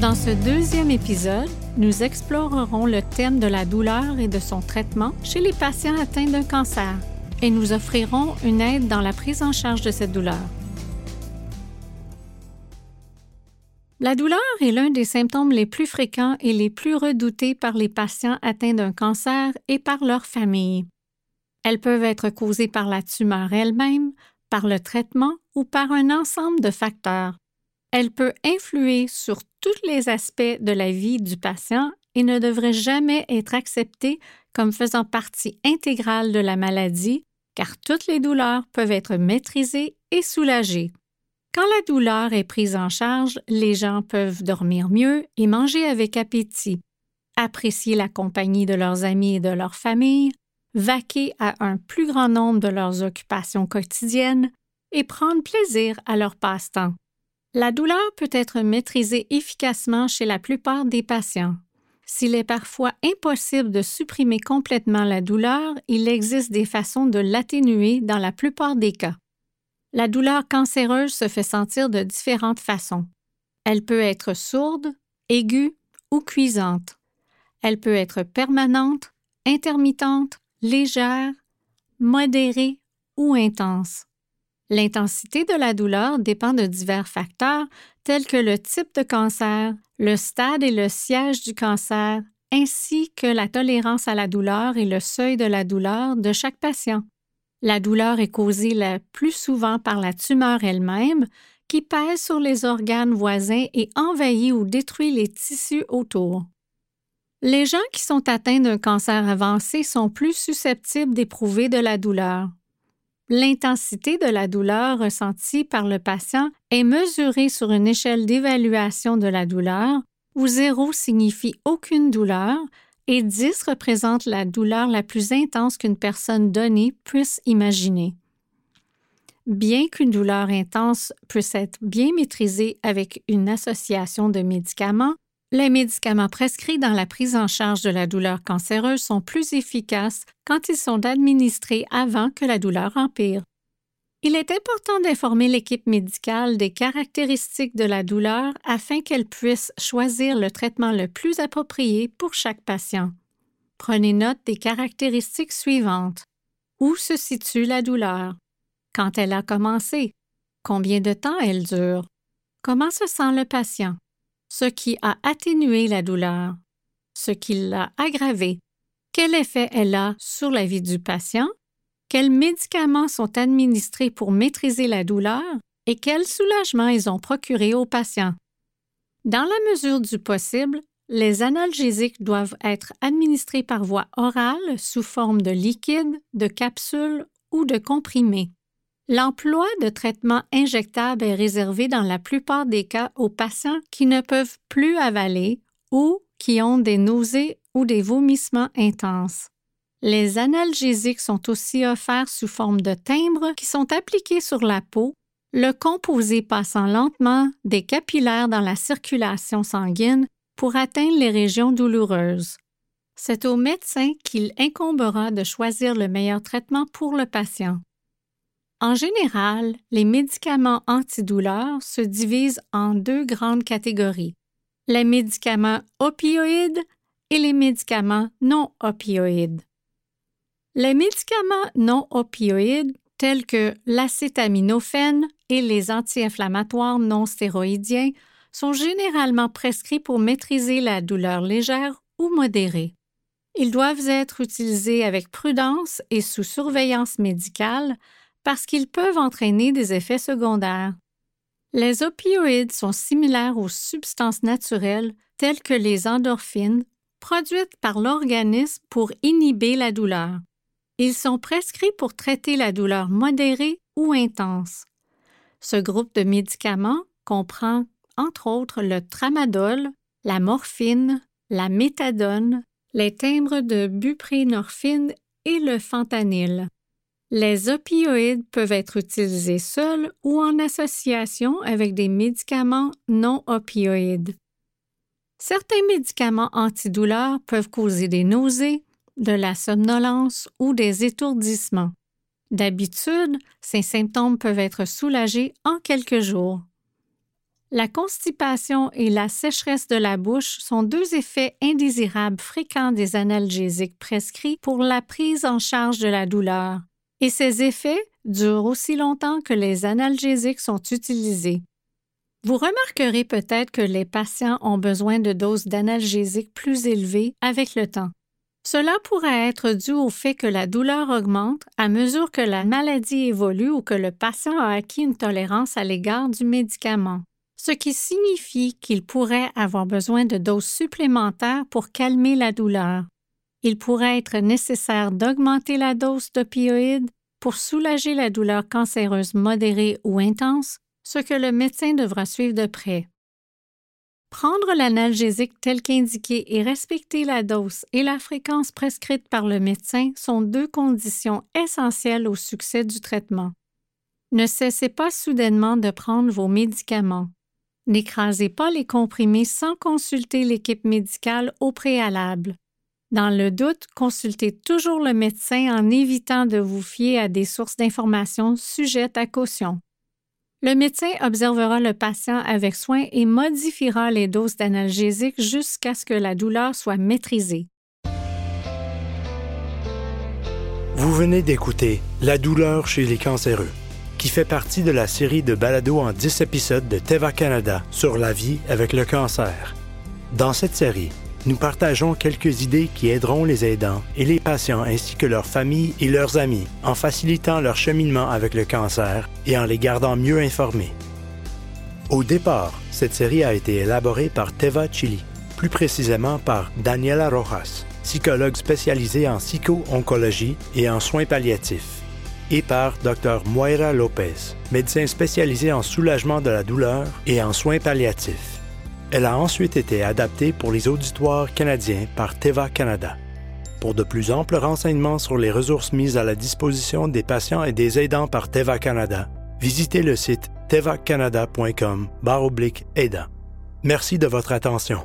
Dans ce deuxième épisode, nous explorerons le thème de la douleur et de son traitement chez les patients atteints d'un cancer et nous offrirons une aide dans la prise en charge de cette douleur. La douleur est l'un des symptômes les plus fréquents et les plus redoutés par les patients atteints d'un cancer et par leur famille. Elles peuvent être causées par la tumeur elle-même, par le traitement ou par un ensemble de facteurs. Elle peut influer sur tous les aspects de la vie du patient et ne devrait jamais être acceptée comme faisant partie intégrale de la maladie, car toutes les douleurs peuvent être maîtrisées et soulagées. Quand la douleur est prise en charge, les gens peuvent dormir mieux et manger avec appétit, apprécier la compagnie de leurs amis et de leur famille, vaquer à un plus grand nombre de leurs occupations quotidiennes et prendre plaisir à leur passe-temps. La douleur peut être maîtrisée efficacement chez la plupart des patients. S'il est parfois impossible de supprimer complètement la douleur, il existe des façons de l'atténuer dans la plupart des cas. La douleur cancéreuse se fait sentir de différentes façons. Elle peut être sourde, aiguë ou cuisante. Elle peut être permanente, intermittente, légère, modérée ou intense. L'intensité de la douleur dépend de divers facteurs tels que le type de cancer, le stade et le siège du cancer, ainsi que la tolérance à la douleur et le seuil de la douleur de chaque patient. La douleur est causée le plus souvent par la tumeur elle-même, qui pèse sur les organes voisins et envahit ou détruit les tissus autour. Les gens qui sont atteints d'un cancer avancé sont plus susceptibles d'éprouver de la douleur. L'intensité de la douleur ressentie par le patient est mesurée sur une échelle d'évaluation de la douleur où 0 signifie aucune douleur et 10 représente la douleur la plus intense qu'une personne donnée puisse imaginer. Bien qu'une douleur intense puisse être bien maîtrisée avec une association de médicaments, les médicaments prescrits dans la prise en charge de la douleur cancéreuse sont plus efficaces quand ils sont administrés avant que la douleur empire. Il est important d'informer l'équipe médicale des caractéristiques de la douleur afin qu'elle puisse choisir le traitement le plus approprié pour chaque patient. Prenez note des caractéristiques suivantes. Où se situe la douleur? Quand elle a commencé? Combien de temps elle dure? Comment se sent le patient? Ce qui a atténué la douleur, ce qui l'a aggravée, quel effet elle a sur la vie du patient, quels médicaments sont administrés pour maîtriser la douleur? Et quel soulagement ils ont procuré au patient? Dans la mesure du possible, les analgésiques doivent être administrés par voie orale sous forme de liquide, de capsules ou de comprimés. L'emploi de traitements injectables est réservé dans la plupart des cas aux patients qui ne peuvent plus avaler ou qui ont des nausées ou des vomissements intenses. Les analgésiques sont aussi offerts sous forme de timbres qui sont appliqués sur la peau, le composé passant lentement des capillaires dans la circulation sanguine pour atteindre les régions douloureuses. C'est au médecin qu'il incombera de choisir le meilleur traitement pour le patient. En général, les médicaments antidouleurs se divisent en deux grandes catégories, les médicaments opioïdes et les médicaments non opioïdes. Les médicaments non opioïdes tels que l'acétaminophène et les anti-inflammatoires non stéroïdiens sont généralement prescrits pour maîtriser la douleur légère ou modérée. Ils doivent être utilisés avec prudence et sous surveillance médicale parce qu'ils peuvent entraîner des effets secondaires. Les opioïdes sont similaires aux substances naturelles telles que les endorphines produites par l'organisme pour inhiber la douleur. Ils sont prescrits pour traiter la douleur modérée ou intense. Ce groupe de médicaments comprend entre autres le tramadol, la morphine, la méthadone, les timbres de buprénorphine et le fentanyl. Les opioïdes peuvent être utilisés seuls ou en association avec des médicaments non opioïdes. Certains médicaments antidouleurs peuvent causer des nausées, de la somnolence ou des étourdissements. D'habitude, ces symptômes peuvent être soulagés en quelques jours. La constipation et la sécheresse de la bouche sont deux effets indésirables fréquents des analgésiques prescrits pour la prise en charge de la douleur, et ces effets durent aussi longtemps que les analgésiques sont utilisés. Vous remarquerez peut-être que les patients ont besoin de doses d'analgésiques plus élevées avec le temps. Cela pourrait être dû au fait que la douleur augmente à mesure que la maladie évolue ou que le patient a acquis une tolérance à l'égard du médicament ce qui signifie qu'il pourrait avoir besoin de doses supplémentaires pour calmer la douleur. Il pourrait être nécessaire d'augmenter la dose d'opioïdes pour soulager la douleur cancéreuse modérée ou intense, ce que le médecin devra suivre de près. Prendre l'analgésique tel qu'indiqué et respecter la dose et la fréquence prescrite par le médecin sont deux conditions essentielles au succès du traitement. Ne cessez pas soudainement de prendre vos médicaments. N'écrasez pas les comprimés sans consulter l'équipe médicale au préalable. Dans le doute, consultez toujours le médecin en évitant de vous fier à des sources d'informations sujettes à caution. Le médecin observera le patient avec soin et modifiera les doses d'analgésiques jusqu'à ce que la douleur soit maîtrisée. Vous venez d'écouter La douleur chez les cancéreux qui fait partie de la série de balados en 10 épisodes de Teva Canada sur la vie avec le cancer. Dans cette série, nous partageons quelques idées qui aideront les aidants et les patients ainsi que leurs familles et leurs amis en facilitant leur cheminement avec le cancer et en les gardant mieux informés. Au départ, cette série a été élaborée par Teva Chili, plus précisément par Daniela Rojas, psychologue spécialisée en psycho-oncologie et en soins palliatifs et par Dr Moira Lopez, médecin spécialisé en soulagement de la douleur et en soins palliatifs. Elle a ensuite été adaptée pour les auditoires canadiens par Teva Canada. Pour de plus amples renseignements sur les ressources mises à la disposition des patients et des aidants par Teva Canada, visitez le site tevacanada.com aidant. Merci de votre attention.